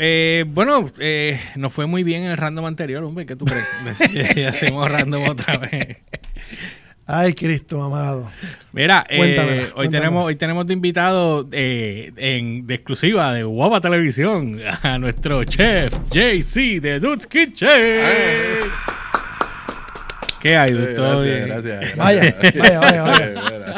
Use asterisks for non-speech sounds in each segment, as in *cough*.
Eh, bueno, eh, nos fue muy bien en el random anterior, hombre. ¿Qué tú crees? *laughs* Y hacemos random otra vez. Ay, Cristo amado. Mira, eh, Cuéntamela, hoy, tenemos, hoy tenemos de invitado eh, en, de exclusiva de Guapa Televisión a nuestro chef JC de Dude's Kitchen. ¿Qué hay? ¿Todo bien? gracias, gracias. Vaya, vaya, vaya, vaya.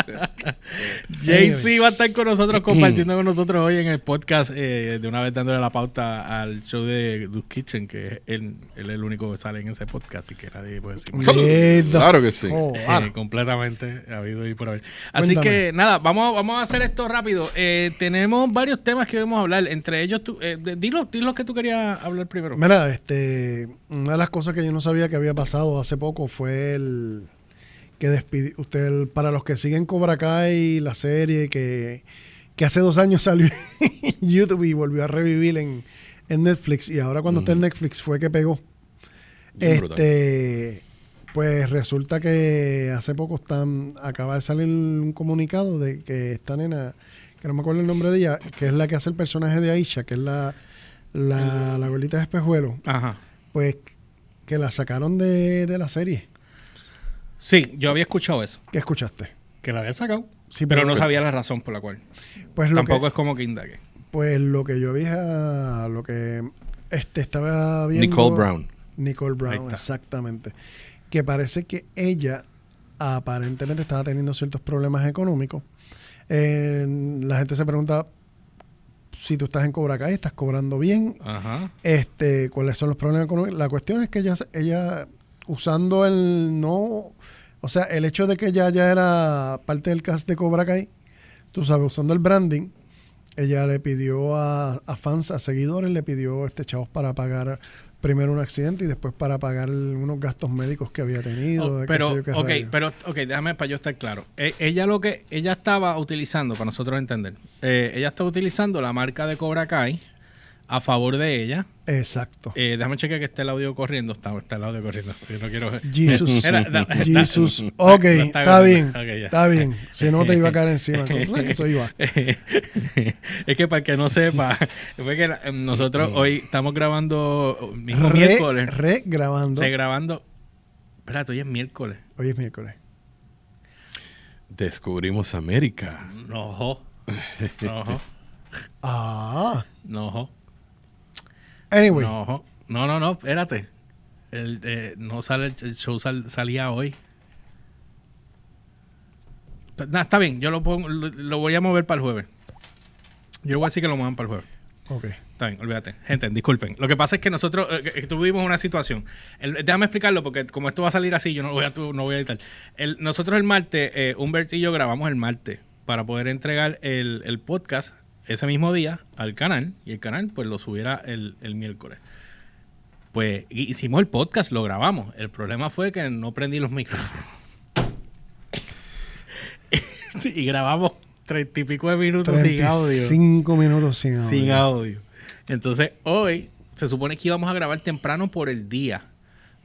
*laughs* JC va a estar con nosotros, *clears throat* compartiendo con nosotros hoy en el podcast, eh, de una vez dándole la pauta al show de Dude's Kitchen, que él, él es el único que sale en ese podcast y que nadie puede decir. Claro que sí. Oh, Eh, completamente habido y por haber. Así Cuéntame. que nada, vamos, vamos a hacer esto rápido. Eh, tenemos varios temas que debemos hablar. Entre ellos, tú, eh, dilo, dilo que tú querías hablar primero. Mira, este, una de las cosas que yo no sabía que había pasado hace poco fue el que despidió, usted, para los que siguen Cobra Kai, la serie que, que hace dos años *laughs* salió en YouTube y volvió a revivir en, en Netflix y ahora cuando está en Netflix fue que pegó. Bien brutal. Este, pues resulta que hace poco están, acaba de salir un comunicado de que esta nena, que no me acuerdo el nombre de ella, que es la que hace el personaje de Aisha, que es la, la, la abuelita de espejuelo, Ajá. pues que la sacaron de, de la serie. Sí, yo había escuchado eso. ¿Qué escuchaste? Que la había sacado. Sí, pero pero- no sabía la razón por la cual. Pues lo Tampoco que, es como que indague. pues lo que yo había, lo que este estaba viendo. Nicole Brown. Nicole Brown, exactamente. Que parece que ella aparentemente estaba teniendo ciertos problemas económicos. Eh, la gente se pregunta si tú estás en Cobra Kai, estás cobrando bien, Ajá. este, cuáles son los problemas económicos. La cuestión es que ella, ella usando el no, o sea, el hecho de que ella ya era parte del cast de Cobra Kai, tú sabes, usando el branding, ella le pidió a, a fans, a seguidores, le pidió este chavos para pagar primero un accidente y después para pagar unos gastos médicos que había tenido. Oh, pero, qué ok, rayo. pero, ok, déjame para yo estar claro. E- ella lo que, ella estaba utilizando, para nosotros entender, eh, ella estaba utilizando la marca de Cobra Kai a favor de ella. Exacto. Eh, déjame chequear que esté el audio corriendo. Está, está el audio corriendo. Si no quiero. Jesus. *laughs* *laughs* Era- da- da- Jesus. da- *laughs* Ok, da- está bien. Está bien. Si no te iba a caer encima. Eso iba. es que para el que no sepa, fue que nosotros hoy estamos grabando mismo Re, miércoles. re grabando. Regrabando. Espérate, hoy es miércoles. Hoy es miércoles. Descubrimos América. No, no. Ah. no. Anyway. no, no, no, no, espérate. El, eh, no sale el, show sal- salía hoy. Nah, está bien, yo lo, pongo, lo, lo voy a mover para el jueves. Yo voy a decir que lo muevan para el jueves. Ok. Está bien, olvídate. Gente, disculpen. Lo que pasa es que nosotros eh, tuvimos una situación. El- déjame explicarlo porque como esto va a salir así, yo no voy a, no voy a editar. El- nosotros el martes, eh, Humbert y yo grabamos el martes para poder entregar el, el podcast ese mismo día al canal y el canal pues lo subiera el, el miércoles. Pues hi- hicimos el podcast, lo grabamos. El problema fue que no prendí los micrófonos. Sí, *laughs* y grabamos treinta y pico de minutos sin audio. 35 minutos sin audio. Sin audio. Entonces, hoy se supone que íbamos a grabar temprano por el día,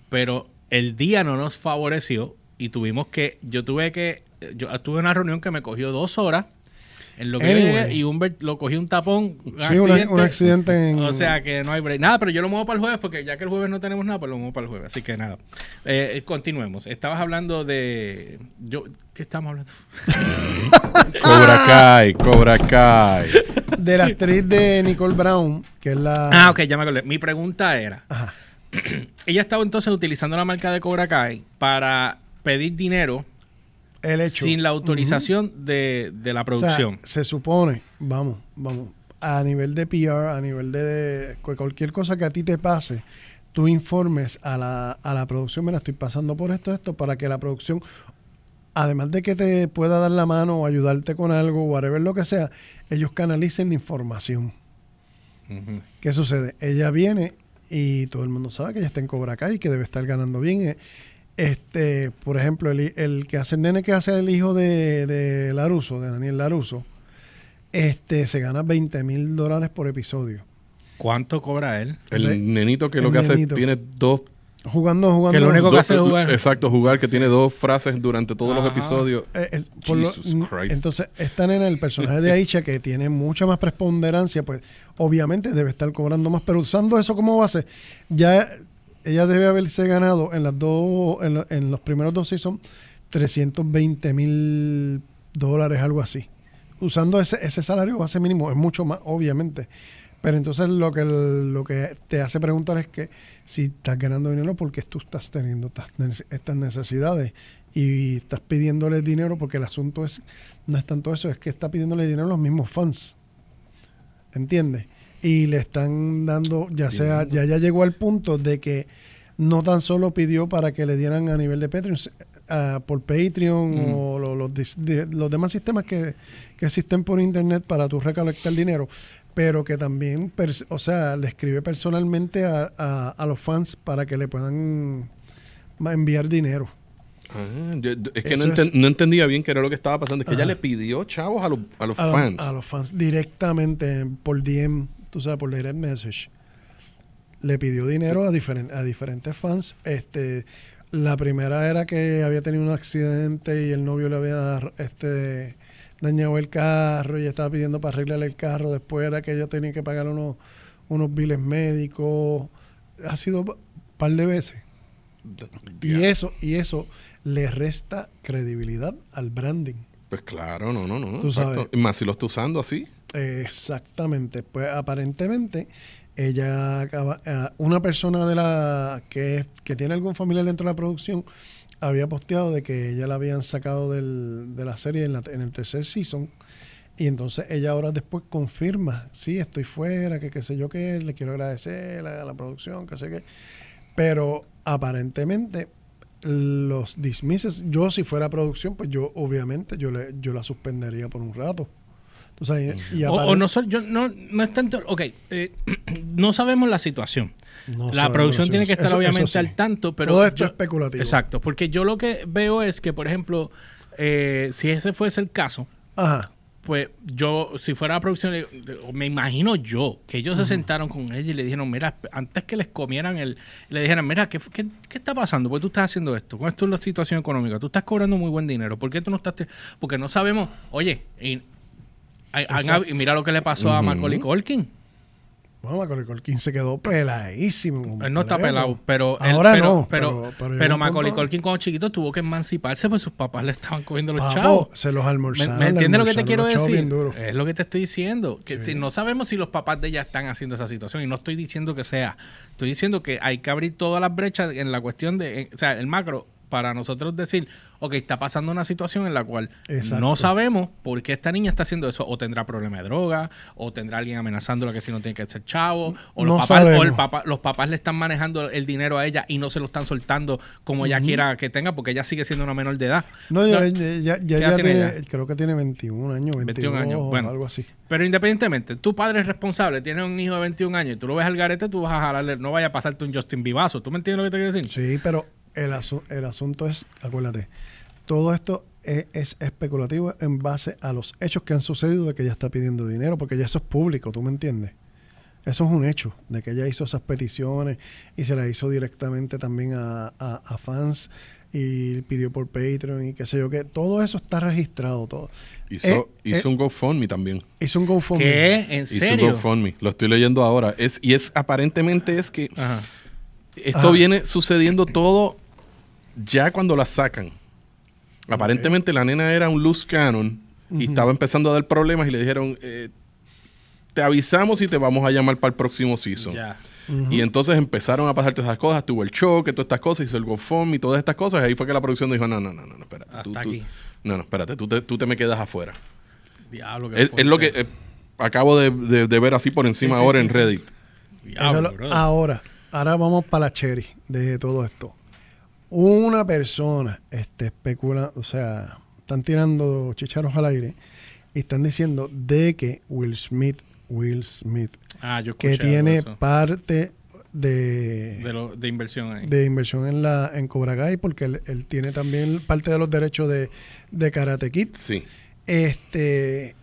pero el día no nos favoreció y tuvimos que, yo tuve que, yo tuve una reunión que me cogió dos horas en lo que Anyway. llegué y Humbert lo cogió un tapón. un Sí, una- un accidente en- O sea que no hay break. Nada, pero yo lo muevo para el jueves porque ya que el jueves no tenemos nada, pues lo muevo para el jueves. Así que nada. Eh, continuemos. Estabas hablando de. Yo, ¿Qué estamos hablando? *laughs* Cobra Kai, Cobra Kai. De la actriz de Nicole Brown, que es la. Ah, ok, ya me acordé. Mi pregunta era. Ajá. *clears throat* ella estaba entonces utilizando la marca de Cobra Kai para pedir dinero El hecho. sin la autorización de, de la O sea, producción. se supone, vamos, vamos, a nivel de PR, a nivel de, de cu- cualquier cosa que a ti te pase, tú informes a la, a la producción, mira, estoy pasando por esto, esto, para que la producción, además de que te pueda dar la mano o ayudarte con algo, whatever lo que sea, ellos canalicen la información. ¿Qué sucede? Ella viene y todo el mundo sabe que ella está en Cobra Kai y que debe estar ganando bien. Eh, Este, por ejemplo, el, que hace el nene que hace el hijo de, de Laruso, de Daniel Laruso, este, se gana 20 mil dólares por episodio. ¿Cuánto cobra él? El nenito que el lo que hace tiene dos Jugando, jugando. Que lo único que hace es jugar. Exacto, jugar, que tiene dos frases durante todos los Ajá. episodios. Eh, el- lo- Jesus Christ. entonces, esta nena, el personaje de Aisha, que tiene mucha más preponderancia, pues obviamente debe estar cobrando más, pero usando eso como base, ya ella debe haberse ganado en las dos, en, lo- en los primeros dos seasons, 320 mil dólares, algo así. Usando ese, ese salario base mínimo, es mucho más, obviamente. Pero entonces lo que, lo que te hace preguntar es que si estás ganando dinero porque tú estás teniendo estas, nece- estas necesidades y estás pidiéndole dinero porque el asunto es no es tanto eso, es que está pidiéndole dinero a los mismos fans. ¿Entiendes? Y le están dando, ya sea, ya ya llegó al punto de que no tan solo pidió para que le dieran a nivel de Patreon, ah, por Patreon Mm. o lo- los, dis- de- los demás sistemas que, que existen por internet para tú recolectar dinero, pero que también, o sea, le escribe personalmente a, a- a los fans para que le puedan enviar dinero. Ah, yo- es que no, es- entendía bien qué era lo que estaba pasando. Es que ella Ajá. le pidió chavos a los, a los a, los- fans. a los fans directamente por DM, tú sabes, por direct message. Le pidió dinero a, diferen- a diferentes fans. Este, la primera era que había tenido un accidente y el novio le había este, dañado el carro y estaba pidiendo para arreglarle el carro. Después era que ella tenía que pagar unos, unos biles médicos. Ha sido un par de veces. Y eso, y eso le resta credibilidad al branding. Pues claro, no, no, no. Tú sabes. Más si lo está usando así. Exactamente. Pues aparentemente ella acaba, eh, una persona de la que, que tiene algún familiar dentro de la producción había posteado de que ella la habían sacado del- de la serie en, la- en el tercer season y entonces ella ahora después confirma, sí, estoy fuera, que qué sé yo qué, le quiero agradecer a la, producción, que sé qué. Pero aparentemente los dismisses, yo si fuera producción, pues yo obviamente yo, le, yo la suspendería por un rato. Tú sabes, y O, o no, yo, no, no es tanto. Ok, eh, *clears throat* no sabemos la situación. no la producción tiene que estar eso- obviamente eso sí. al tanto, pero. Todo esto yo- es especulativo. Exacto, porque yo lo que veo es que, por ejemplo, eh, si ese fuese el caso, Ajá. pues yo, si fuera la producción, me imagino yo que ellos se sentaron con ella y le dijeron, mira, antes que les comieran el, le dijeran, mira, ¿qué, qué, qué está pasando? ¿Por qué tú estás haciendo esto? ¿Cómo es tu la situación económica? Tú estás cobrando muy buen dinero. ¿Por qué tú no estás? te-?" Porque no sabemos, oye, y, hay- han Exacto. hab- y mira lo que le pasó a. Macaulay Culkin. Bueno, Macaulay Culkin se quedó peladísimo. Él no está pelado, pero él- Ahora pero, no, pero, pero- pero, Macaulay Culkin cuando chiquito tuvo que emanciparse pues sus papás le estaban cogiendo los Papo, chavos. se los ¿Me, almorzaron. me entiendes lo que te quiero decir? Es lo que te estoy diciendo. Que Sí. si no sabemos si los papás de ella están haciendo esa situación, y no estoy diciendo que sea, estoy diciendo que hay que abrir todas las brechas en la cuestión de, en- o sea, el macro, para nosotros decir, ok, está pasando una situación en la cual Exacto. no sabemos por qué esta niña está haciendo eso, o tendrá problema de droga, o tendrá alguien amenazándola que si no tiene que ser chavo, o, No los, papás, o el papá- los papás le están manejando el dinero a ella y no se lo están soltando como ella quiera que tenga, porque ella sigue siendo una menor de edad. No, ya, ya, ya, ya- ¿qué edad ya tiene creo que tiene 21 años, 22 21 años, bueno. algo así. Pero independientemente, tu padre es responsable, tiene un hijo de 21 años y tú lo ves al garete, tú vas a jalarle, no vaya a pasarte un Justin Vivazo. ¿Tú me entiendes lo que te quiero decir? Sí, pero el, asu- el asunto es, acuérdate, todo esto es, es especulativo en base a los hechos que han sucedido de que ella está pidiendo dinero, porque ya eso es público, ¿tú me entiendes? Eso es un hecho, de que ella hizo esas peticiones y se las hizo directamente también a, a- a fans y pidió por Patreon y qué sé yo qué. Todo eso está registrado, todo. Hizo, Eh, hizo eh, un GoFundMe también. Hizo un GoFundMe. ¿Qué? ¿En Hizo un serio? GoFundMe. Lo estoy leyendo ahora. Es, y es aparentemente es que Ajá. esto Ajá. viene sucediendo todo ya cuando la sacan. Aparentemente la nena era un loose cannon y estaba empezando a dar problemas y le dijeron, eh, te avisamos y te vamos a llamar para el próximo season. Y entonces empezaron a pasar todas esas cosas, tuvo el choque, todas estas cosas, hizo el GoFundMe y todas estas cosas. Y ahí fue que la producción dijo, no, no, no, no, no espérate. Hasta tú- tú- aquí. no, no, espérate, tú te, tú te me quedas afuera. Diablo, qué Es, es lo que eh, acabo de, de- de ver así por encima Sí, ahora sí, en sí. Reddit. Diablo, lo- ahora, ahora vamos para la cherry de todo esto. Una persona este, especula, o sea, están tirando chicharos al aire y están diciendo de que Will Smith, Will Smith, Ah, yo que tiene eso. parte de, de, lo- de inversión ahí. de inversión en la en Cobra Kai, porque él, él tiene también parte de los derechos de, de Karate Kid. Sí. Este,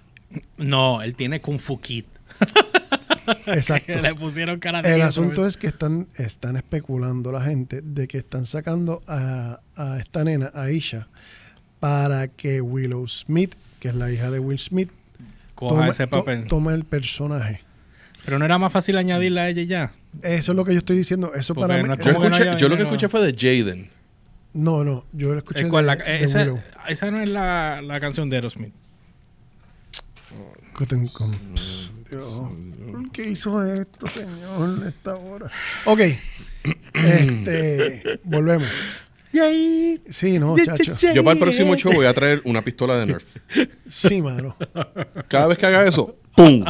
No, él tiene Kung Fu Kid. *laughs* *laughs* Exacto. Le pusieron cara de El miedo, asunto pero- es que están, están especulando la gente de que están sacando a, a esta nena, a Isha, para que Willow Smith, que es la hija de Will Smith, Coja tome, ese to- papel. tome el personaje. Pero no era más fácil añadirla a ella ya. Eso es lo que yo estoy diciendo. Eso Porque para mí. no- Yo, ¿Cómo que no escuché- haya yo lo que escuché fue de Jaden. No, no, yo lo escuché Eh, ¿cuál? de, La- de esa, Willow. esa no es la, la canción de Aerosmith. Cotton con- Pss, Dios, ¿por qué hizo esto, señor, a esta hora? Ok, este, *coughs* volvemos. Y ahí... Sí, no, chacho. Yo para el próximo show voy a traer una pistola de Nerf. Sí, mano. Cada vez que haga eso, ¡pum!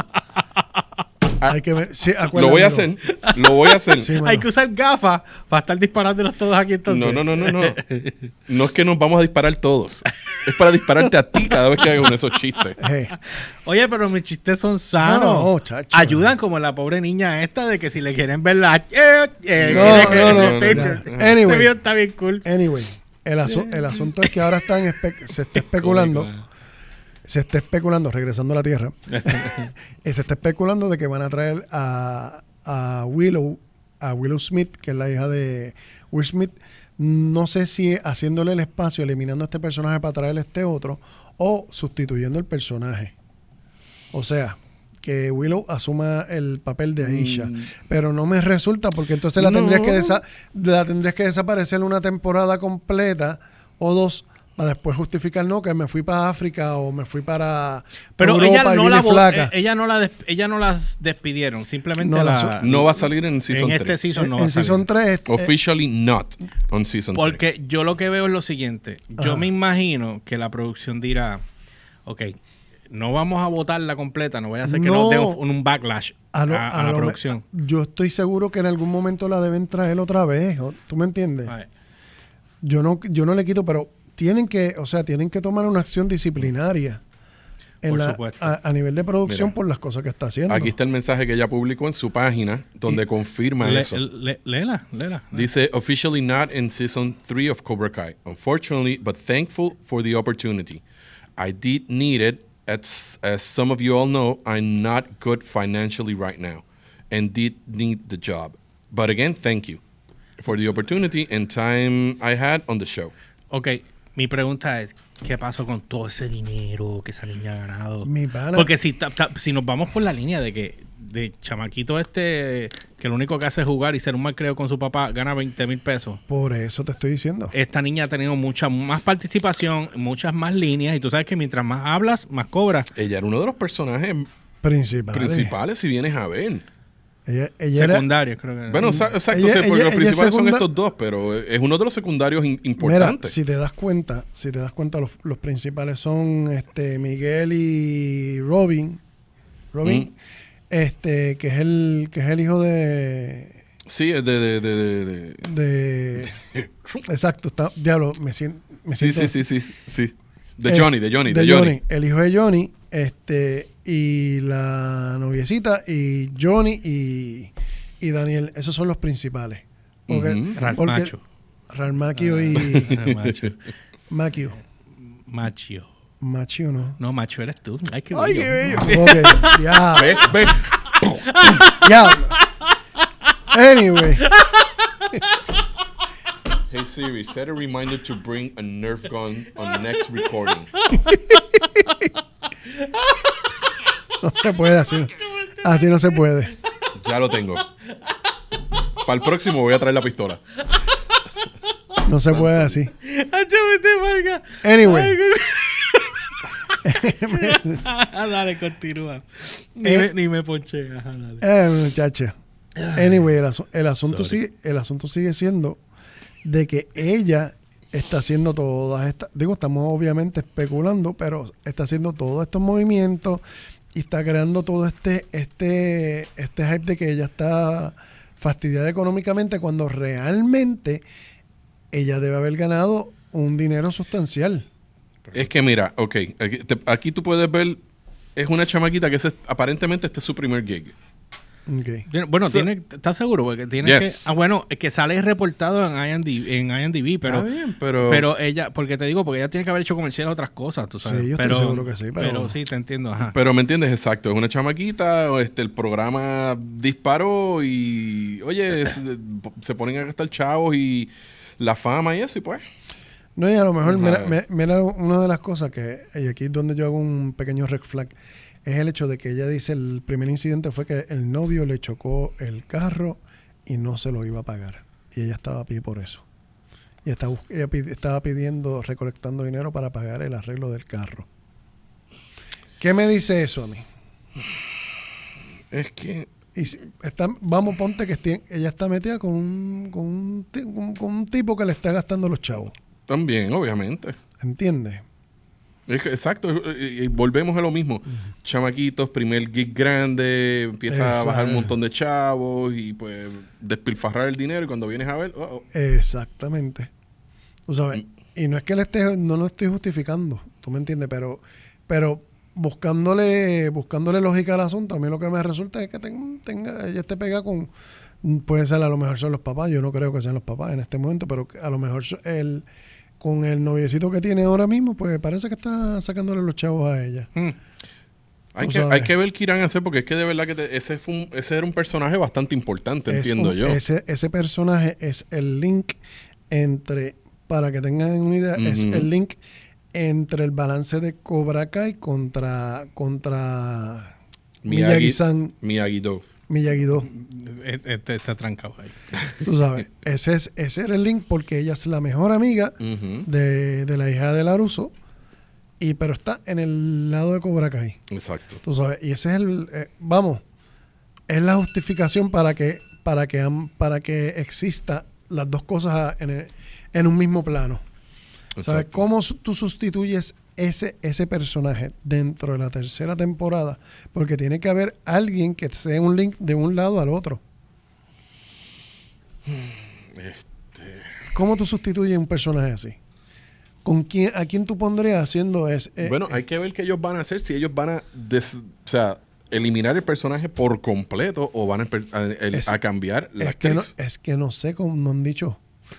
Hay que ver. Sí, Lo voy a hacer. Lo voy a hacer. *laughs* Sí. Hay que usar gafas para estar disparándolos todos aquí entonces. No, no, no, no, no. *laughs* No es que nos vamos a disparar todos. Es para dispararte a ti cada vez que haga uno de esos chistes. *laughs* Hey, Oye, pero mis chistes son sanos. No, chacho. Ayudan como la pobre niña esta de que si le quieren ver la... Eh, eh, No, no, no. Anyway. Ese video está bien cool. Anyway, el, asu- el asunto es que ahora están se está especulando, se está especulando, regresando a la Tierra, *laughs* eh, se está especulando de que van a traer a, a Willow, a Willow Smith, que es la hija de Will Smith, no sé si haciéndole el espacio, eliminando a este personaje para traerle este otro, o sustituyendo el personaje. O sea, que Willow asuma el papel de Aisha. Mm. Pero no me resulta porque entonces la, No. tendrías que desa- la tendrías que desaparecer una temporada completa o dos para después justificar no que me fui para África o me fui para Pero Europa ella y no, la flaca. eh, ella no la ella no las despidieron, simplemente No, la, No va a salir en Season en 3. este season en no va a en salir. Season 3 Officially not on Season 3. Porque yo lo que veo es lo siguiente. Yo Ajá. me imagino que la producción dirá, ok, no vamos a votarla completa, no voy a hacer que No. nos dé un, un backlash a, lo- a a la lo me- producción. yo estoy seguro que en algún momento la deben traer otra vez. ¿Tú me entiendes? A ver, Yo no, yo no le quito, pero tienen que, o sea, tienen que tomar una acción disciplinaria en la- a, a nivel de producción Mira, por las cosas que está haciendo. Aquí está el mensaje que ella publicó en su página donde confirma le- eso. le- léela, léela. Dice, officially not in season 3 of Cobra Kai. Unfortunately, but thankful for the opportunity. I did need it. As, as some of you all know, I'm not good financially right now and did need the job. But again, thank you for the opportunity and time I had on the show. Ok, mi pregunta es, ¿qué pasó con todo ese dinero que esa niña ha ganado? Mi pana. Porque si, ta- ta- si nos vamos por la línea de que de chamaquito este, que lo único que hace es jugar y ser un malcreo con su papá, gana 20 mil pesos. Por eso te estoy diciendo. Esta niña ha tenido mucha más participación, muchas más líneas, y tú sabes que mientras más hablas, más cobras. Ella era uno de los personajes Principal. principales, si vienes a ver. Ella, ella era, Secundario, creo que. Bueno, exacto, Ella- sí, porque ella- los principales son estos dos, pero es uno de los secundarios in- mira, importantes. si te das cuenta, si te das cuenta, los, los principales son este Miguel y Robin. Robin, Mm. este, que es el, que es el hijo de, Sí, es de... de, de, de- de- de *laughs* exacto, está, diablo, me siento, me Sí, siento sí, sí, sí, sí. De Eh, Johnny, de Johnny, de, Johnny. El hijo de Johnny, este, y la noviecita, y Johnny y, y Daniel. Esos son los principales. Porque, Ujú. Ralph porque- Macho. Ralph Macchio y Ah, macho. Macchio. Machio. Machio, ¿no? No, macho eres tú. Ay, qué Ay, bello. qué bello. Ok, ya, *laughs* Ve, ve. ya. Anyway, Hey Siri, set a reminder to bring a Nerf gun on next recording. *laughs* no se puede así. no. Así no se puede. Ya lo tengo. Para el próximo voy a traer la pistola. No se puede así. Ay, se te valga. Anyway. *laughs* Ah, dale, continúa. Ni, Eh. me, ni me ponché. Ajá, dale. Eh, muchacha. Anyway, el, asu- el asunto Sorry. sigue, el asunto sigue siendo de que ella está haciendo todas estas, digo, estamos obviamente especulando, pero está haciendo todos estos movimientos y está creando todo este, este, este hype de que ella está fastidiada económicamente cuando realmente ella debe haber ganado un dinero sustancial. Es que mira, ok, aquí, te- aquí tú puedes ver, es una chamaquita que es, aparentemente este es su primer gig. Bueno, So- tiene, ¿estás seguro? Porque tiene Yes. que. Ah, bueno, es que sale reportado en IMDb, en IMDb pero, Está bien, pero- pero ella, porque te digo, porque ella tiene que haber hecho comerciales a otras cosas, tú sabes. Sí, yo estoy pero, seguro que sí, pero- sí, te entiendo, ajá. Pero me entiendes, exacto. Es una chamaquita, o este, el programa disparó y, oye, *laughs* se, se ponen a gastar chavos y la fama y eso, y pues. No, y a lo mejor, mira, una de las cosas que, y aquí es donde yo hago un pequeño red flag, es el hecho de que ella dice el primer incidente fue que el novio le chocó el carro y no se lo iba a pagar. Y ella estaba a pie por eso. Y está bus- ella estaba pidiendo, recolectando dinero para pagar el arreglo del carro. ¿Qué me dice eso a mí? Es que. Y si- está, vamos, ponte que esté- ella está metida con un, con, un, con un tipo que le está gastando los chavos. También, obviamente. ¿Entiendes? Es que, exacto, y, volvemos a lo mismo. Chamaquitos, primer gig grande, empieza a bajar un montón de chavos y pues despilfarrar el dinero y cuando vienes a ver, oh, oh, Exactamente. Tú sabes, Mm. y no es que le esté, no lo estoy justificando, tú me entiendes, pero, pero buscándole, buscándole lógica al asunto, a mí lo que me resulta es que ten- tenga, ella esté pega con, puede ser a lo mejor son los papás, yo no creo que sean los papás en este momento, pero a lo mejor el, con el noviecito que tiene ahora mismo, pues parece que está sacándole los chavos a ella. Mm. hay, que, hay que ver qué irán a hacer porque es que de verdad que te- ese, fue un- ese era un personaje bastante importante, Es entiendo un- yo. Ese, ese personaje es el link entre, para que tengan una idea, es el link entre el balance de Cobra Kai contra, contra Miyagi-san, Miyagi-Do. Miyagi-Do. Este está trancado ahí. Tú sabes, ese, es, ese era el link porque ella es la mejor amiga de, de la hija de Laruso, y, pero está en el lado de Cobra Kai. Exacto. Tú sabes, y ese es el, eh, vamos, es la justificación para que, para que, para que exista las dos cosas en, el- en un mismo plano. ¿Sabes? ¿Cómo tú sustituyes ese, ese personaje dentro de la tercera temporada? Porque tiene que haber alguien que sea un link de un lado al otro. Este, ¿Cómo tú sustituyes un personaje así? ¿Con quién, ¿A quién tú pondrías haciendo es, eh, bueno, hay que ver qué ellos van a hacer, si ellos van a, des- o sea, eliminar el personaje por completo o van a, per- a- el- Es- a cambiar la es, que no, es que no sé cómo no han dicho.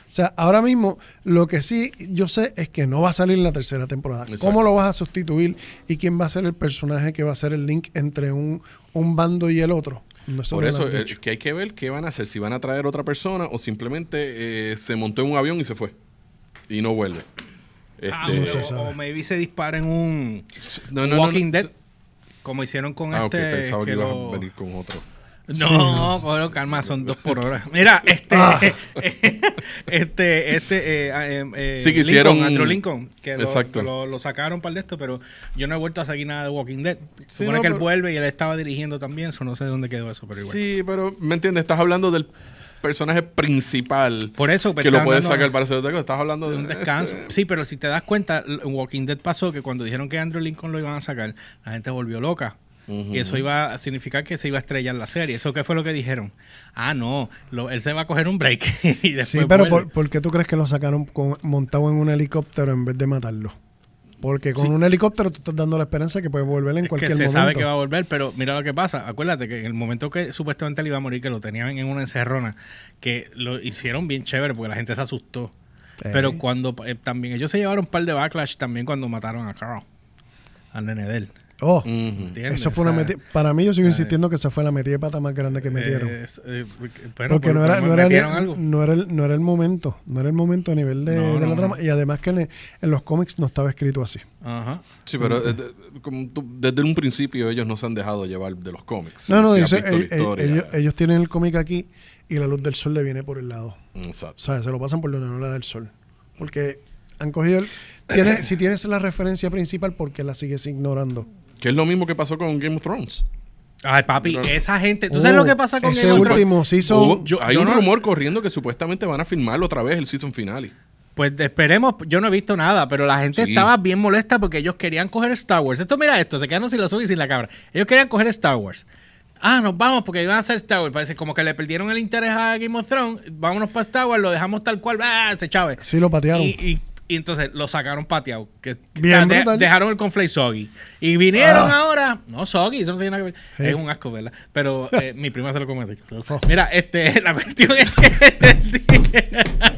O sea, ahora mismo lo que sí yo sé es que no va a salir en la tercera temporada. Exacto. ¿Cómo lo vas a sustituir y quién va a ser el personaje que va a ser el link entre un, un bando y el otro? No, Por eso han eh, que hay que ver qué van a hacer, si van a traer otra persona o simplemente eh, se montó en un avión y se fue y no vuelve. Ah, Este, no o- maybe se dispara en un no, no, no, Walking no. Dead, como hicieron con Ah, ok, este. pensaba que, que lo- a venir con otro. No, cógelo, calma, son dos por hora. Mira, este, Ah. *laughs* este, este, eh, eh, eh, Sí, que hicieron- Lincoln, Andrew Lincoln, que, lo, Exacto. que lo, lo sacaron para el de esto, pero yo no he vuelto a seguir nada de Walking Dead. Sí, Supone no, que él pero- vuelve y él estaba dirigiendo también, eso no sé dónde quedó eso, pero igual. Sí, pero me entiendes, estás hablando del personaje principal Por eso, pues, que lo puedes sacar para hacer otra cosa. Estás hablando de un descanso. Sí, pero si te das cuenta, en Walking Dead pasó que cuando dijeron que Andrew Lincoln lo iban a sacar, la gente volvió loca. Y eso iba a significar que se iba a estrellar la serie. ¿Eso qué fue lo que dijeron? Ah, no, lo- él se va a coger un break. *laughs* y después Sí, pero por, ¿por qué tú crees que lo sacaron con- montado en un helicóptero en vez de matarlo? Porque con Sí. un helicóptero tú estás dando la esperanza que puede volver en Es cualquier que se momento. sabe que va a volver, pero mira lo que pasa. Acuérdate que en el momento que supuestamente él iba a morir, que lo tenían en una encerrona, que lo hicieron bien chévere porque la gente se asustó. Eh. Pero cuando eh, también ellos se llevaron un par de backlash también cuando mataron a Carl, al nene de él. Oh, eso fue O sea. Para mí, yo sigo eh, insistiendo que esa fue la metida de pata más grande que metieron. es, eh, bueno, Porque por- no era, no, era, metieron no, era el, no era el momento. No era el momento a nivel de, No, de la trama. no. Y además que en, en los cómics no estaba escrito así. Ajá. Sí, pero eh, de- como tú- desde un principio ellos no se han dejado llevar de los cómics. No, no, la eh, eh, ellos, ellos tienen el cómic aquí y la luz del sol le viene por el lado. Exacto. O sea, se lo pasan por donde no le da el sol. Porque han cogido el... tiene- *coughs* si tienes la referencia principal, ¿por qué la sigues ignorando? Que es lo mismo que pasó con Game of Thrones. Ay, papi, esa gente. ¿Tú sabes lo que pasa con ese Game of Thrones? último season... Hubo- yo- hay yo un no- rumor corriendo que supuestamente van a filmar otra vez el season finale. Pues esperemos, yo no he visto nada, pero la gente Sí. estaba bien molesta porque ellos querían coger Star Wars. Esto, mira esto, se quedaron sin la suya y sin la cabra. Ellos querían coger Star Wars. Ah, nos vamos porque iban a hacer Star Wars. Parece como que le perdieron el interés a Game of Thrones. Vámonos para Star Wars, lo dejamos tal cual. Ah, se chave. Sí lo patearon. Y, y Y entonces lo sacaron pateado. Que, Bien de- brutal. dejaron el conflate soggy. Y vinieron Ah. ahora. No, soggy, eso no tiene nada que ver. Sí. Es un asco, ¿verdad? Pero eh, mi prima se lo come así. *laughs* Oh. Mira, este, *laughs* la cuestión es que *laughs*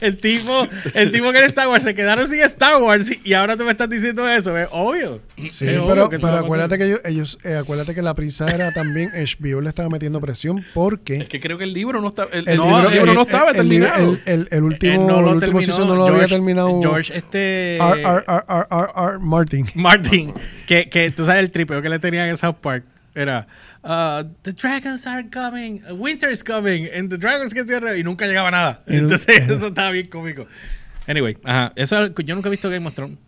el, ti- el tipo, el tipo que era Star Wars se quedaron sin Star Wars y ahora tú me estás diciendo eso. Es obvio. Sí, Es pero, obvio que pero todo- acuérdate que ellos, ellos eh, acuérdate que la prisa era también HBO le estaba metiendo presión porque Es que creo que el libro no está, el, el, no, libro, el- libro no estaba el- terminado. El, el- el último, Él no lo último terminó. no lo había George- terminado. George, este. R, R, R, R, R, R, Martin. Martin, que, que tú sabes el tripeo que le tenían en South Park. Era, uh, the dragons are coming, winter is coming, and the dragons get together", y nunca llegaba nada. Entonces, eso estaba bien cómico. Anyway, ajá, eso yo nunca he visto Game of Thrones.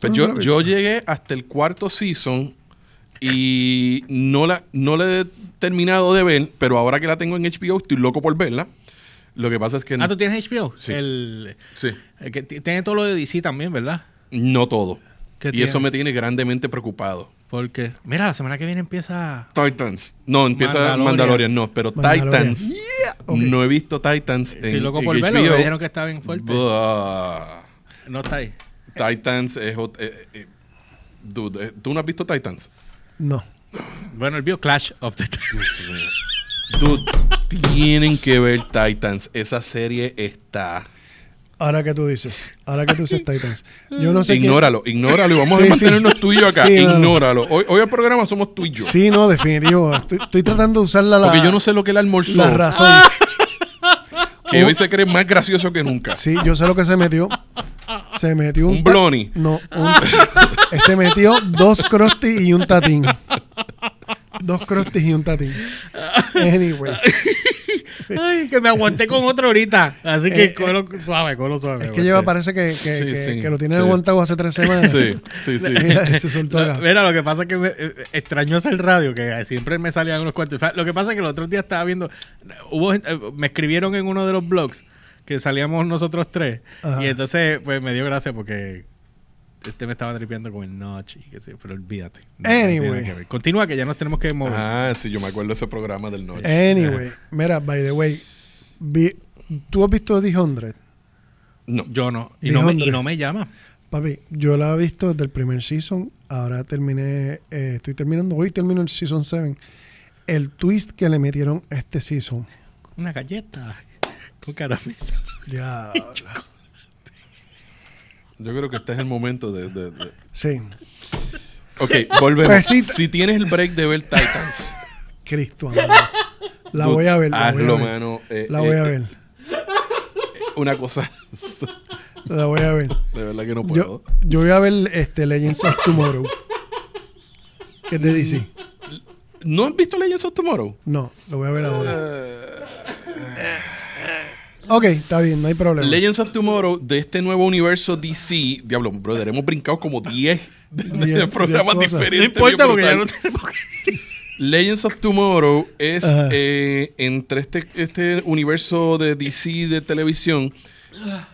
Pues yo, yo llegué hasta el cuarto season y no la, no la he terminado de ver, pero ahora que la tengo en HBO estoy loco por verla. Lo que pasa es que Ah, ¿tú tienes HBO? Sí. El, sí, el que t- tiene todo lo de DC también, ¿verdad? no todo. ¿Qué Y tiene? eso me tiene grandemente preocupado. Porque, mira, la semana que viene empieza... Titans. No, empieza Mandalorian. Mandalorian, no, pero Mandalorian. Titans. No he visto Titans Estoy en, loco en por verlo, me dijeron que está bien fuerte. Buah. No está ahí. Titans es... ot- eh, eh, dude, eh, ¿tú no has visto Titans? No. Bueno, él vio Clash of the Dude, tienen que ver Titans. Esa serie está... Ahora que tú dices, ahora que tú dices Titans. Yo no sé qué- Ignóralo, ignóralo y vamos Sí, a mantenernos sí. tú y yo acá. Sí. Ignóralo. Hoy, hoy el programa somos tú y yo. Sí, no, definitivo. Estoy, estoy tratando de usar la, Porque yo no sé lo que él almorzó. la razón. *laughs* Que hoy se cree más gracioso que nunca. Sí, yo sé lo que se metió. Se metió un... Un bloni. No, un- *laughs* se metió dos crusty y un tatín. Dos crusties y un tatín. Anyway. Ay, que me aguanté con otro ahorita. Así que Eh, colo suave, colo suave. Es que lleva, parece que, que, Sí, que- sí, que lo tiene sí. aguantado hace tres semanas. Sí, sí, *laughs* sí. Mira, se soltó Lo- acá. Mira, lo que pasa es que me, eh, extraño hacer radio, que siempre me salían unos cuantos. Lo que pasa es que el otro día estaba viendo, hubo, gente- eh, me escribieron en uno de los blogs que salíamos nosotros tres. Ajá. Y entonces, pues me dio gracia porque este me estaba tripeando con el notch y qué sé, yo, pero olvídate. No, Anyway. que. Continúa que ya nos tenemos que mover. Ah, sí, yo me acuerdo de ese programa del noche. Anyway. Mira, by the way. vi- ¿Tú has visto The 100? No. Yo no. Y no, me, y no me llama. Papi, yo la he visto desde el primer season. Ahora terminé, eh, estoy terminando, hoy termino el season 7. El twist que le metieron a este season. Una galleta con caramelo. Ya. *laughs* Yo creo que este es el momento de... de- de- sí. Ok, volvemos. Pues sí. Si tienes el break de ver Titans... Cristo amado. La voy a ver. La voy a Hazlo, ver. mano. eh, La eh, voy a eh, ver. Una cosa... *laughs* La voy a ver. De verdad que no puedo. Yo, yo voy a ver este Legends of Tomorrow. ¿Qué de DC? ¿No has visto Legends of Tomorrow? No, lo voy a ver ahora. Ok, está bien, no hay problema. Legends of Tomorrow de este nuevo universo DC. Diablo, brother, hemos brincado como 10 de- de Diez- programas diferentes. No importa bien porque ya brutal. no tenemos que... *laughs* Legends of Tomorrow es eh, entre este, este universo de DC de televisión,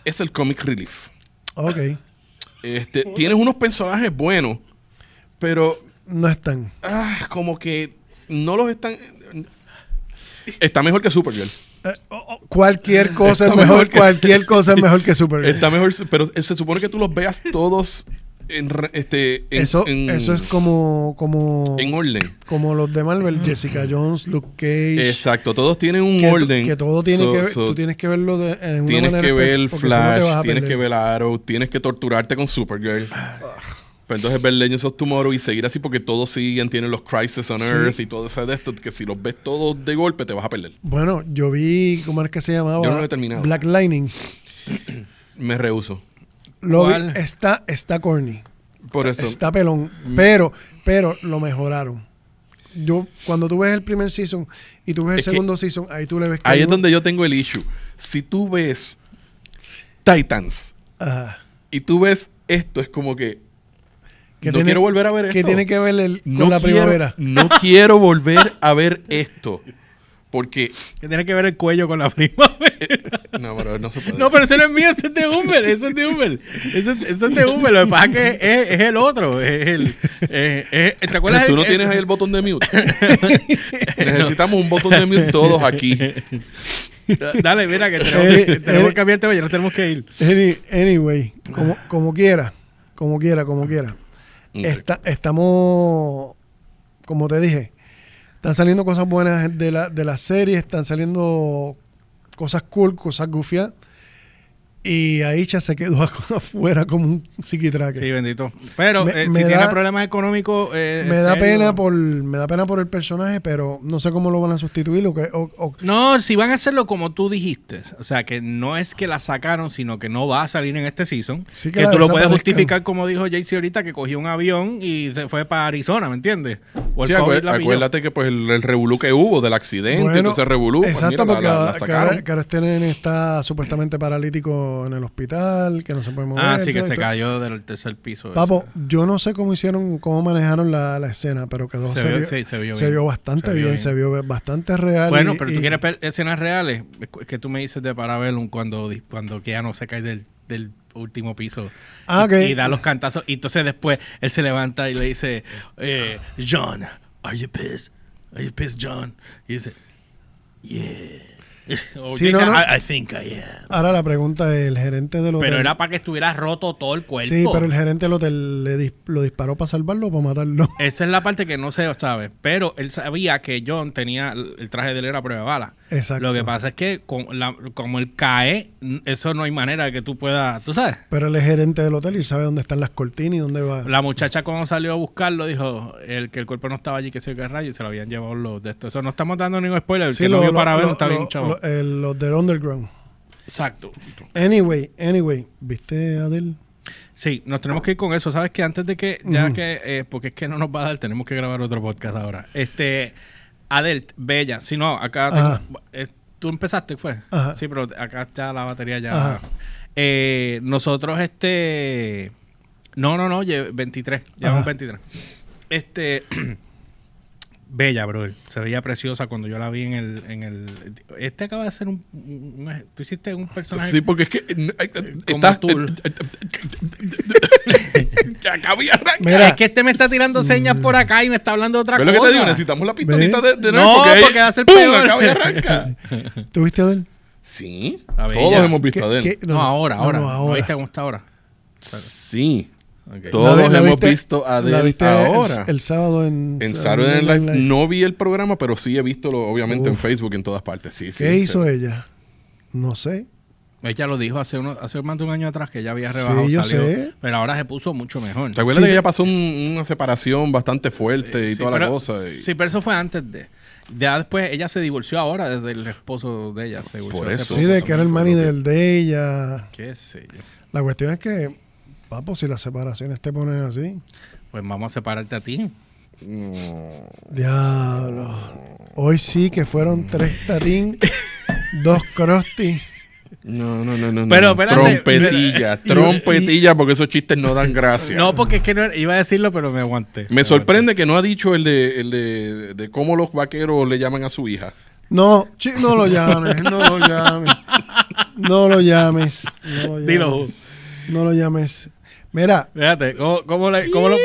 es el comic relief. Ok, Este, tienes unos personajes buenos, pero no están. ah, como que no los están. Está mejor que Supergirl. Eh, cualquier cosa es mejor, que- cualquier cosa es mejor que Supergirl. Está mejor, pero se supone que tú los veas todos en, este, en, eso, en- eso es como, como, en orden. como los de Marvel, Jessica Jones, Luke Cage. Exacto, todos tienen un que, orden. que todo tiene So- que ver, so tú tienes que verlo de, en una tienes manera que ver si no Flash, tienes que ver Arrow, tienes que torturarte con Supergirl. Entonces ver Legends of Tomorrow y seguir así porque todos siguen, tienen los Crisis on Sí. Earth y todo eso de esto, que si los ves todos de golpe te vas a perder. Bueno, yo vi, ¿cómo es que se llamaba? Yo no lo he terminado. Black Lightning. *clears throat* Me rehuso. Lo está, está corny. Por eso. Está pelón. Pero, pero lo mejoraron. Yo, cuando tú ves el primer season y tú ves el Es que segundo season, ahí tú le ves que Ahí es un- donde yo tengo el issue. Si tú ves Titans Ajá. y tú ves esto, es como Que no tiene- quiero volver a ver esto. que tiene que ver el- con no la quiero- primavera. No quiero volver a ver esto. Porque. Que tiene que ver el cuello con la *laughs* primavera. No, pero no se puede. No, pero ese no es mío, ese es de Hummel, ese es de Hummel. Ese, es- ese es de Hummel, lo que pasa es que es, es el otro. Es el, es- es- ¿Te acuerdas? Tú el- no tienes ahí el botón de mute. Necesitamos un botón de mute todos aquí. Dale, mira, que tenemos, Eh, que, tenemos eh. que cambiar el tema, ya nos tenemos que ir. Any- anyway, como, como quiera, como quiera, como quiera. Estamos, como te dije, están saliendo cosas buenas de la, de serie, están saliendo cosas cool, cosas gufias. Y Aicha se quedó *laughs* afuera como un psiquitraque. Sí, bendito. Pero Me- eh, me si tiene da- problemas económicos. eh, me da pena por me da pena por el personaje, pero no sé cómo lo van a sustituir o que- o- o- No, si van a hacerlo como tú dijiste. O sea, que no es que la sacaron, sino que no va a salir en este season. Sí que que tú lo puedes justificar, como dijo JC ahorita, que cogió un avión y se fue para Arizona, ¿me entiendes? O el Sí, COVID acuer- la pilló. acuérdate que pues el, el revolú que hubo del accidente, Bueno, entonces revolú, pues, Exacto, mira, la- porque la- la ahora- que, sacaron. ahora, que ahora este nene está supuestamente paralítico en el hospital, que no se puede mover. Ah, sí, que se cayó del tercer piso. Papo, yo no sé cómo hicieron, cómo manejaron la, la escena, pero quedó Se se, vio- vio, sí, se vio se bien. vio bastante bien, bien. se vio bastante real. Bueno, y- pero y- tú quieres ver escenas reales. Es que tú me dices de Parabellum cuando, cuando Keanu se cae del, del último piso Ah, y, y da los cantazos. Y entonces después él se levanta y le dice, eh, John, are you pissed? Are you pissed, John? Y dice, yeah. *laughs* O Sí, dice, no, no. I, I think I am. Ahora la pregunta es, el gerente del hotel... Pero era para que estuviera roto todo el cuerpo. Sí, pero el gerente del hotel le dis- lo disparó para salvarlo o para matarlo. *laughs* Esa es la parte que no se sabe. Pero él sabía que John tenía el traje de él era a prueba de bala. Exacto. Lo que pasa es que con la- como él cae, eso no hay manera de que tú puedas, tú sabes. Pero él es gerente del hotel y sabe dónde están las cortinas y dónde va. La muchacha cuando salió a buscarlo dijo el que el cuerpo no estaba allí, que se qué rayo, y se lo habían llevado los de esto. Eso no estamos dando ningún spoiler. El Sí, que lo- no vio lo- para ver no está bien chavo. El- los del underground. Exacto. Anyway, anyway, ¿viste Adel? Sí, nos tenemos que ir con eso. Sabes que antes de que, ya que, eh, porque es que no nos va a dar, tenemos que grabar otro podcast ahora. Este, Adel, bella. Si no, acá tengo- eh, tú empezaste, fue. Ajá. Sí, pero acá está la batería ya. Eh, nosotros, este, no, no, no, lle- 23, llevamos Ajá. 23. Este, *clears throat* bella, bro. Se veía preciosa cuando yo la vi en el, en el. Este acaba de ser un, un- un- tú hiciste un personaje. Sí, porque es que eh, eh, Como está- tú. y arranca. Mira. es que este me está tirando señas por acá y me está hablando de otra ¿Ves cosa. lo que te digo? Necesitamos la pistolita de, de No, porque, porque va a ser ¡pum! peor. acaba y arranca. *laughs* ¿Tú viste Adel? Sí, A ver, todos ya. hemos visto ¿Qué- a él. qué- No, ahora, no, ahora. no, ¿No ahora. viste cómo está ahora? Sí, Todos La vi- la hemos viste- visto a la Adele viste el- ahora. El, sábado en... en Saturday Night Live no vi el programa, pero sí he visto, lo, obviamente, en. Facebook en todas partes. Sí, sí, ¿Qué sí. hizo ella? No sé. Ella lo dijo hace, uno, hace más de un año atrás que ya había rebajado, Sí, yo salió, sé. pero ahora se puso mucho mejor. ¿Te acuerdas Sí, de que ella pasó un- una separación bastante fuerte y Sí, toda la cosa? y- Sí, pero eso fue antes de. Ya después ella se divorció ahora desde el esposo de ella. Se divorció Por eso. Sí, de que era el que- del de ella. Qué sé yo. La cuestión es que, papo, si las separaciones te ponen así, Pues vamos a separarte a ti. diablo. Hoy sí que fueron tres tatín, dos crusty. No, no, no, no. Pero, no. espérate, trompetilla, y- trompetilla, porque esos chistes no dan gracia. No, porque es que no, iba a decirlo, pero me aguanté. Me sorprende que no ha dicho el de, el de, de cómo los vaqueros le llaman a su hija. No, no lo llames, no lo llames. No lo llames. No lo llames. Dilo. No lo llames. Mira, Fíjate, ¿cómo, cómo, le- cómo lo.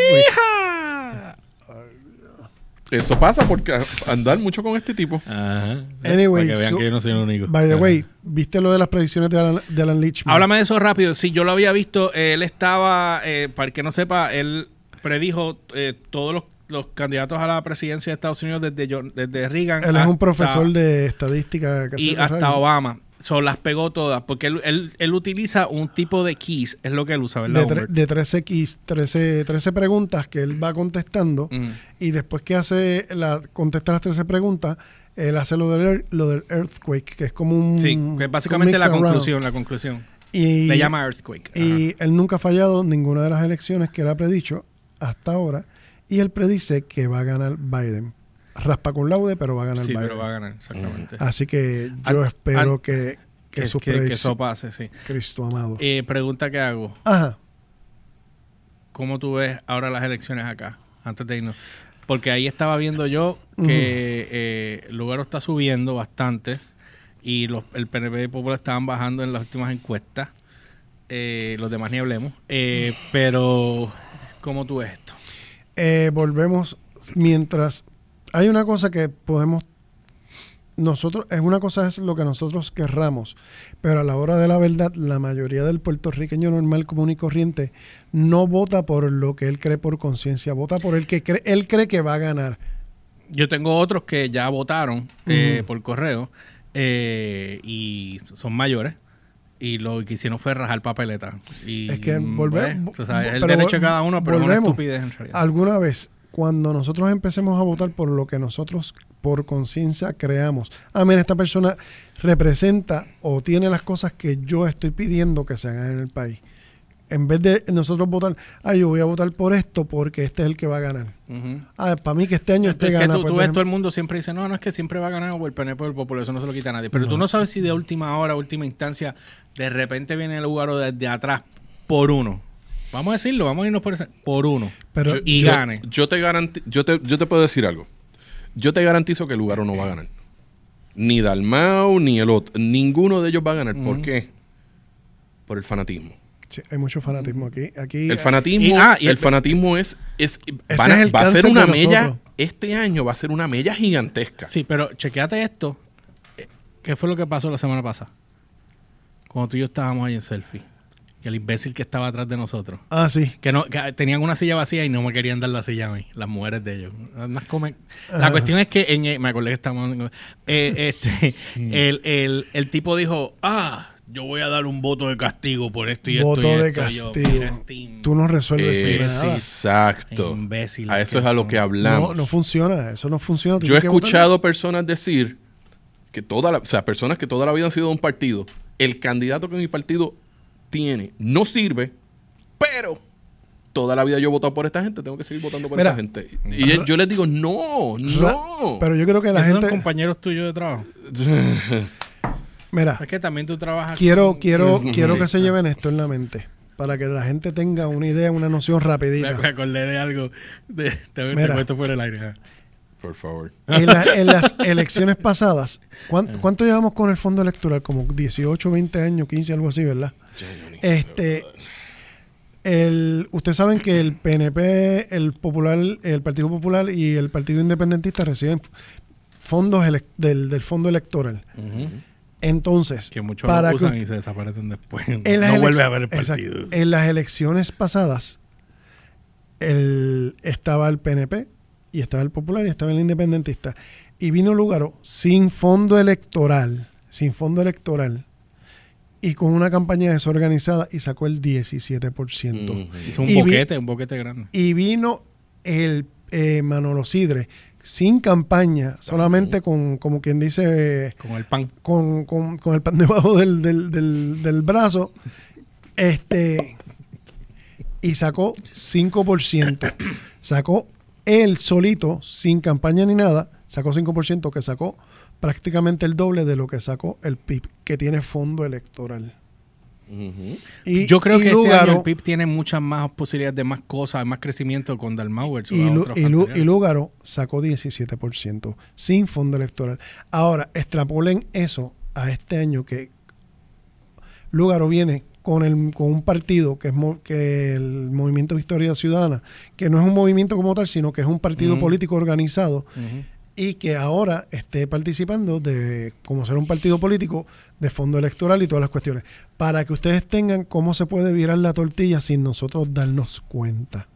Eso pasa porque andar mucho con este tipo. Ajá. Anyway, Para que vean so- que yo no soy el único. by the Ajá. way, ¿viste lo de las predicciones de Alan, de Alan Lichman? Háblame de eso rápido. Si yo lo había visto, él estaba, eh, para el que no sepa, él predijo eh, todos los, los candidatos a la presidencia de Estados Unidos desde, John- desde Reagan. Él es un profesor de estadística. que Y hasta radio. Obama. So, las pegó todas. Porque él, él, él utiliza un tipo de keys. Es lo que él usa, ¿verdad? de, tre- de 13, keys, 13, 13 preguntas que él va contestando Mm. y después que hace la contesta las 13 preguntas, él hace lo del, lo del earthquake, que es como un Sí, que es básicamente la around. conclusión, la conclusión. Y, Le llama Earthquake. Ajá. y él nunca ha fallado ninguna de las elecciones que él ha predicho hasta ahora y él predice que va a ganar Biden. Raspa con laude, pero va a ganar Sí, Biden. pero va a ganar, exactamente. Así que yo espero que, que, que, que- eso pase, sí. Cristo amado. Eh, pregunta que hago. Ajá. ¿Cómo tú ves ahora las elecciones acá? Antes de irnos. Porque ahí estaba viendo yo que eh, el lugar está subiendo bastante y los, el PNP y Popular estaban bajando en las últimas encuestas. Eh, los demás ni hablemos. Eh, pero, ¿cómo tú ves esto? Volvemos mientras hay una cosa que podemos nosotros es una cosa es lo que nosotros querramos pero a la hora de la verdad la mayoría del puertorriqueño normal común y corriente no vota por lo que él cree por conciencia vota por el que cree, él cree que va a ganar Yo tengo otros que ya votaron eh, por correo eh, y son mayores. Y lo que hicieron fue rajar papeleta. Y, Es que volvemos- pues, o sea, es el derecho de cada uno, pero es una volvemos. estupidez en realidad. alguna vez cuando nosotros empecemos a votar por lo que nosotros por conciencia creamos. Ah mira esta persona representa o tiene las cosas que yo estoy pidiendo que se hagan en el país. En vez de nosotros votar ah yo voy a votar por esto porque este es el que va a ganar ah para mí que este año este es que tú, pues tú ves todo el mundo siempre dice, no, no es que siempre va a ganar o el PNP o el Popular, eso no se lo quita a nadie. Pero tú no. sabes si de última hora, última instancia, de repente viene el lugar o desde atrás por uno. Vamos a decirlo, vamos a irnos por ese, por uno. Pero Yo- y yo, gane. Yo te, garanti- yo, te, yo te puedo decir algo. Yo te garantizo que el lugar no va a ganar. Ni Dalmau, ni el otro. Ninguno de ellos va a ganar. ¿Por qué? Por el fanatismo. Sí, hay mucho fanatismo aquí aquí El fanatismo, y- ah, y el el- fanatismo es, es van va a ser una mella, este año va a ser una mella gigantesca. Sí, pero chequeate esto. Eh, ¿Qué fue lo que pasó la semana pasada? Cuando tú y yo estábamos ahí en selfie. Y el imbécil que estaba atrás de nosotros. ah sí Que, no, que tenían una silla vacía y no me querían dar la silla a mí, las mujeres de ellos. Comen- La cuestión es que, en- me acordé que estamos... eh, *laughs* este, el, el, el tipo dijo, ah, yo voy a dar un voto de castigo por esto y voto esto y de esto. Y yo, castigo "Mira, Steam, tú no resuelves Eh, nada Exacto. Imbéciles A eso es a lo que hablamos. no, no funciona eso no funciona Yo he que votar. escuchado personas decir que toda la, o sea, personas que toda la vida han sido de un partido, el candidato que mi partido tiene no sirve, pero toda la vida yo he votado por esta gente, tengo que seguir votando por Mira, esa gente. Y yo, yo les digo, no, no. pero yo creo que la ¿Esos gente son compañeros tuyos de trabajo? *laughs* mira Es que también tú trabajas quiero con- quiero quiero que se lleven esto en la mente para que la gente tenga una idea una noción rapidita me acordé de algo. De, te, te Mira. cuento fuera del aire. ah. Por favor. en, la- en las *laughs* elecciones pasadas ¿cuán- Eh. ¿cuánto llevamos con el fondo electoral? como 18 20 años 15 algo así ¿verdad? Este, el, ustedes saben que el PNP, el Popular, el Partido Popular y el Partido Independentista reciben fondos del, del fondo electoral. Entonces, Que muchos para lo que usan y se desaparecen después. en no vuelve a ver el Exacto. partido. En las elecciones pasadas, el, estaba el PNP y estaba el Popular y estaba el Independentista. Y vino Lugaro sin fondo electoral, sin fondo electoral, y con una campaña desorganizada y sacó el 17%. Ujú. Hizo un Y vi- boquete, un boquete grande. Y vino el eh, Manolo Sidre sin campaña, solamente con, como quien dice, Con el pan. con, con- con el pan debajo del, del, del- del brazo, este, y sacó 5%. Sacó él solito, sin campaña ni nada, sacó 5%, que sacó prácticamente el doble de lo que sacó el PIB, que tiene fondo electoral. Y, Yo creo y que este Lugaro- año el PIB tiene muchas más posibilidades de más cosas, más crecimiento con Dalmau versus y, y Lugaro sacó 17% sin fondo electoral. Ahora, extrapolen eso a este año que Lugaro viene con, el, con un partido que es mo- que el Movimiento Victoria Ciudadana, que no es un movimiento como tal, sino que es un partido político organizado y que ahora esté participando de como ser un partido político de fondo electoral y todas las cuestiones. Para que ustedes tengan cómo se puede virar la tortilla sin nosotros darnos cuenta.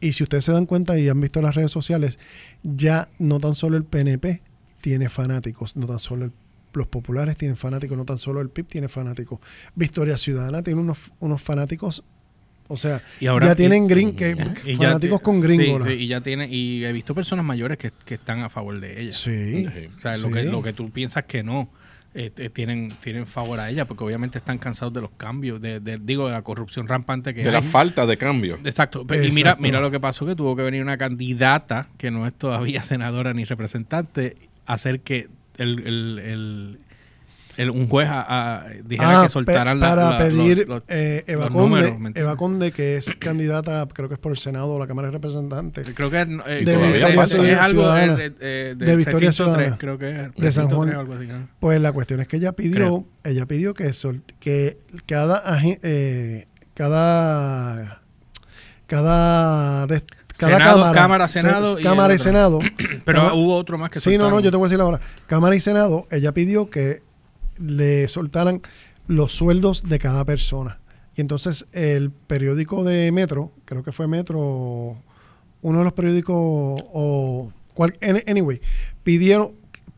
Y si ustedes se dan cuenta y han visto las redes sociales ya no tan solo el PNP tiene fanáticos no tan solo el- los populares tienen fanáticos no tan solo el PIB tiene fanáticos Victoria Ciudadana tiene unos, unos fanáticos o sea Y ahora- ya y- tienen green que Y ya fanáticos te- con sí, sí, y ya tiene, y he visto personas mayores que, que están a favor de ella. sí, O sea, lo, que, lo que tú piensas que no, eh, eh, tienen, tienen favor a ella, porque obviamente están cansados de los cambios, de, de- digo, de la corrupción rampante que De hay. la falta de cambio. Exacto. Pe- Y mira, Exacto. mira lo que pasó, que tuvo que venir una candidata, que no es todavía *laughs* senadora ni representante, a hacer que el, el- el- el- un juez a- a- dijera Ah, que soltaran pe- para la- pedir los- los- eh, Eva, los Conde, números. Eva Conde, que es candidata, creo que es por el Senado o la Cámara de Representantes. Creo que eh, De todavía Victoria es, Ciudadana. es algo de, de, de, De Victoria Ciudadana. creo que es. De San Juan. tres o algo así, ¿no? Pues la cuestión es que ella pidió, Creo. ella pidió que, sol- que cada, eh, cada, cada, cada Senado, cámara, Cámara, se- Senado y cámara y. Senado. *clears throat* Pero Cámara- hubo otro más que Sí, no, no, yo te voy a decir ahora. Cámara y Senado, ella pidió que le soltaran los sueldos de cada persona. Y entonces el periódico de Metro, creo que fue Metro, uno de los periódicos, o cual, any- anyway, pidieron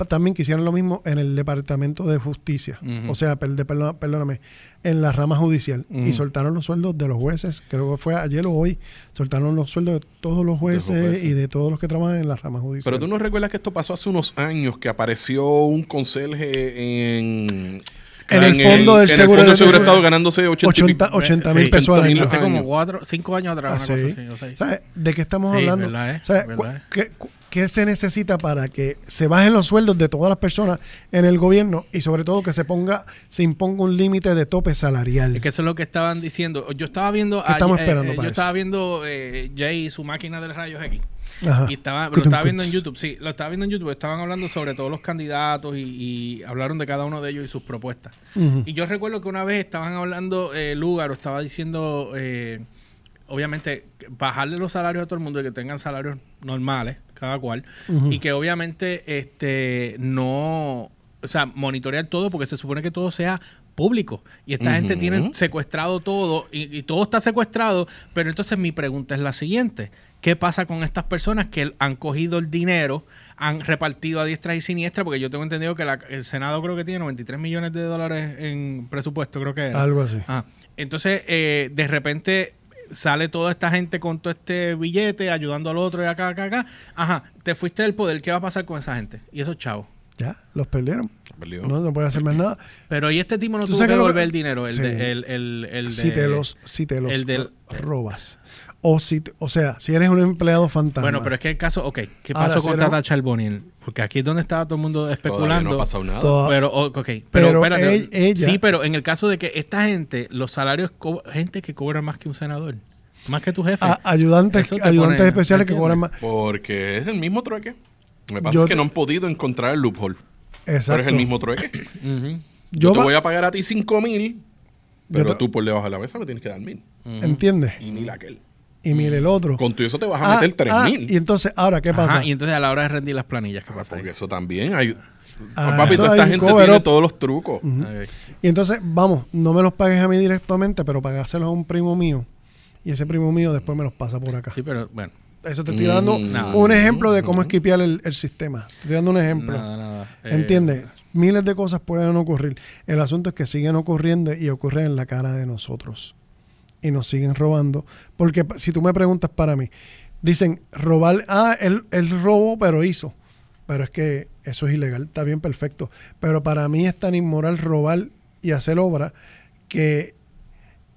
también que hicieran lo mismo en el Departamento de Justicia. O sea, per- de- perdona- perdóname, en la rama judicial. Y soltaron los sueldos de los jueces, creo que fue ayer o hoy, soltaron los sueldos de todos los jueces, jueces. y de todos los que trabajan en la rama judicial. Pero tú no recuerdas que esto pasó hace unos años, que apareció un conserje en... En el fondo del en Seguro el fondo de Seguro Seguro. Estado ganándose 80, y pico. 80, 80 Sí, mil pesos al 80 mil año. Hace como cuatro, cinco años atrás, Ah, una cosa sí. así, o seis. ¿Sabes? ¿De qué estamos Sí, hablando? verdad es, ¿Sabes? verdad Cu- es. ¿Qué, se necesita para que se bajen los sueldos de todas las personas en el gobierno y sobre todo que se ponga, se imponga un límite de tope salarial? Es que eso es lo que estaban diciendo. Yo estaba viendo. ¿Qué estamos ayer, esperando eh, para yo eso? estaba viendo eh, Jay y su máquina de rayos X. Ajá. Y estaba, lo estaba viendo en. YouTube, sí, lo estaba viendo en YouTube. Estaban hablando sobre todos los candidatos y, y hablaron de cada uno de ellos y sus propuestas. Y yo recuerdo que una vez estaban hablando, eh, Lugar, o estaba diciendo, eh, obviamente, bajarle los salarios a todo el mundo y que tengan salarios normales, cada cual. Y que obviamente este no, o sea, monitorear todo porque se supone que todo sea público. Y esta gente tiene secuestrado todo y, y todo está secuestrado. Pero entonces mi pregunta es la siguiente. ¿Qué pasa con estas personas que han cogido el dinero, han repartido a diestra y siniestra? Porque yo tengo entendido que la- el Senado creo que tiene 93 millones de dólares en presupuesto, creo que era. Algo así. Ah, entonces, eh, de repente sale toda esta gente con todo este billete, ayudando al otro y acá, acá, acá. Ajá, te fuiste del poder, ¿qué va a pasar con esa gente? Y esos chavos. Ya, los perdieron. Perdió. No, no puede hacer más nada. Pero y este tipo no ¿Tú tuvo que devolver que- el dinero, el Sí. de, el, el, el de- si te los, si te los el del- robas. O, si te- o sea, si eres un empleado fantasma. Bueno, pero es que el caso, ok, ¿qué Ahora, pasó con será- Tata Charboniel? Porque aquí es donde estaba todo el mundo Todavía especulando. no ha pasado nada. Toda- Pero, o- ok, pero, Pero espérate. ella- Sí, pero en el caso de que esta gente, los salarios, co- gente que cobra más que un senador, más que tu jefe. A- ayudantes, ayudantes pone- especiales que ¿me cobran más. Porque es el mismo trueque. Que pasa Yo es que te- no han podido encontrar el loophole. Exacto. Pero es el mismo trueque. *coughs* Yo, Yo te va- voy a pagar a ti 5 mil, pero te- tú por debajo de la mesa me tienes que dar mil. ¿Entiendes? Y mil aquel. Y mire el otro. Con todo eso te vas a Ah, meter 3 ah, mil. y entonces, ahora, ¿qué pasa? Ajá, y entonces a la hora de rendir las planillas, ¿qué pasa? ahí? Porque eso también hay. Ah, Papi, toda esta gente cover tiene up. todos los trucos. Y entonces, vamos, no me los pagues a mí directamente, pero pagáselos a un primo mío. Y ese primo mío después me los pasa por acá. Sí, pero bueno. Eso te estoy dando Mm. Nada. un ejemplo de cómo esquipear el, el sistema. Te estoy dando un ejemplo. Nada, nada. Eh, ¿Entiendes? Miles de cosas pueden ocurrir. El asunto es que siguen ocurriendo y ocurren en la cara de nosotros. Y nos siguen robando. Porque si tú me preguntas para mí, dicen robar, ah, él, él robó, pero hizo. Pero es que eso es ilegal, está bien, perfecto. Pero para mí es tan inmoral robar y hacer obra que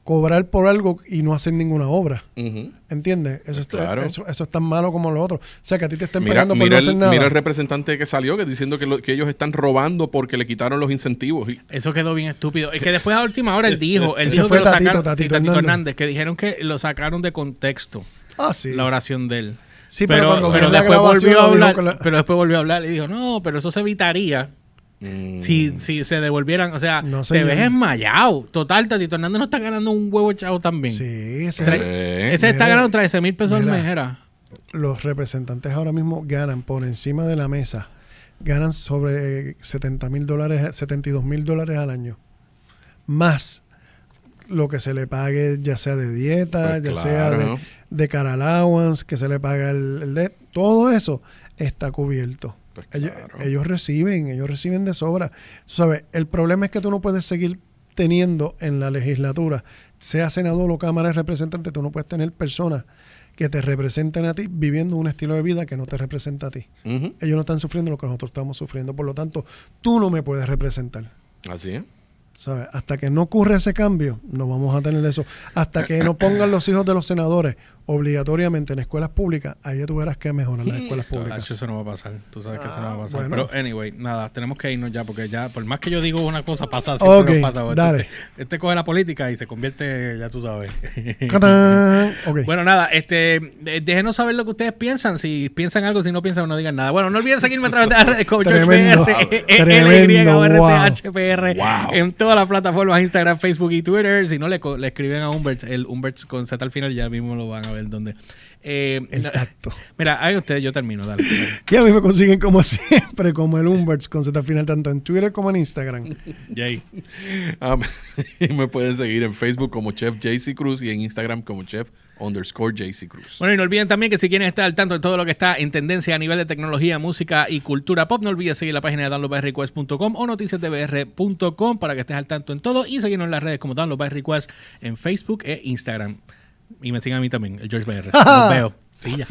cobrar por algo y no hacer ninguna obra. Ujú. ¿Entiendes? Eso, es- Claro. eso, eso es tan malo como lo otro. O sea, que a ti te estén pegando por mira no el, hacer nada. mira el representante que salió que diciendo que, lo- que ellos están robando porque le quitaron los incentivos. Y- Eso quedó bien estúpido. Es que después a última hora él *laughs* dijo, él dijo fue que lo sacaron, Tatito sí, Tatito Hernández. Hernández, que dijeron que lo sacaron de contexto ah, sí. la oración de él. Sí, pero, cuando pero después volvió a hablar, la- pero después volvió a hablar y dijo, no, pero eso se evitaría Mm. si, si se devolvieran, o sea, No, te ves enmayado. Total, Tatito Hernández no está ganando un huevo chavo también. Sí, ese- Tra- Eh, Ese está ganando 13 mil pesos al mes, era. los representantes ahora mismo ganan por encima de la mesa, ganan sobre 70 mil dólares, 72 mil dólares al año. Más lo que se le pague, ya sea de dieta, Pues ya sea de, claro. de car allowance, que se le paga el, el de- todo eso está cubierto. Pues Ellos, claro. ellos reciben, ellos reciben de sobra. Tú sabes, el problema es que tú no puedes seguir teniendo en la legislatura, sea senador o cámara de representantes, tú no puedes tener personas que te representen a ti viviendo un estilo de vida que no te representa a ti. Ellos no están sufriendo lo que nosotros estamos sufriendo, por lo tanto, tú no me puedes representar. Así es. ¿Sabes? Hasta que no ocurra ese cambio, no vamos a tener eso. Hasta que no pongan los hijos de los senadores obligatoriamente en escuelas públicas, ahí ya tú verás que mejoran las *laughs* escuelas públicas. Eso no va a pasar. Tú sabes que eso no va a Ah, pasar. bueno. Pero, anyway, nada, tenemos que irnos ya porque ya, por más que yo digo una cosa, pasa. Siempre nos pasa. Este- dale. Este, coge la política y se convierte, ya tú sabes. *laughs* ¡Catán! Ok. Bueno, nada, este, eh, déjenos saber lo que ustedes piensan. Si piensan algo, si no piensan, no digan nada. Bueno, no olviden seguirme a través de las redes como Tremendo. *laughs* Wow. en todas las plataformas, Instagram, Facebook y Twitter. Si no, le, le escriben a Humbert, el Humbert con Z al final, ya mismo lo van a ver donde. Eh, el no- tacto. mira, ahí ustedes, yo termino, dale. *laughs* Y a mí me consiguen como *laughs* siempre, como el Umberts con Z al final, tanto en Twitter como en Instagram. Jay. Um, y me pueden seguir en Facebook como Chef JC Cruz y en Instagram como Chef underscore JC Cruz. Bueno, y no olviden también que si quieren estar al tanto de todo lo que está en tendencia a nivel de tecnología, música y cultura pop, no olvides seguir la página de downloadbyrequest.com o noticiasdbr.com para que estés al tanto en todo y seguirnos en las redes como Download by Request en Facebook e Instagram. Y me sigan a mí también, el George BR. *laughs* Los veo. Sí, ya.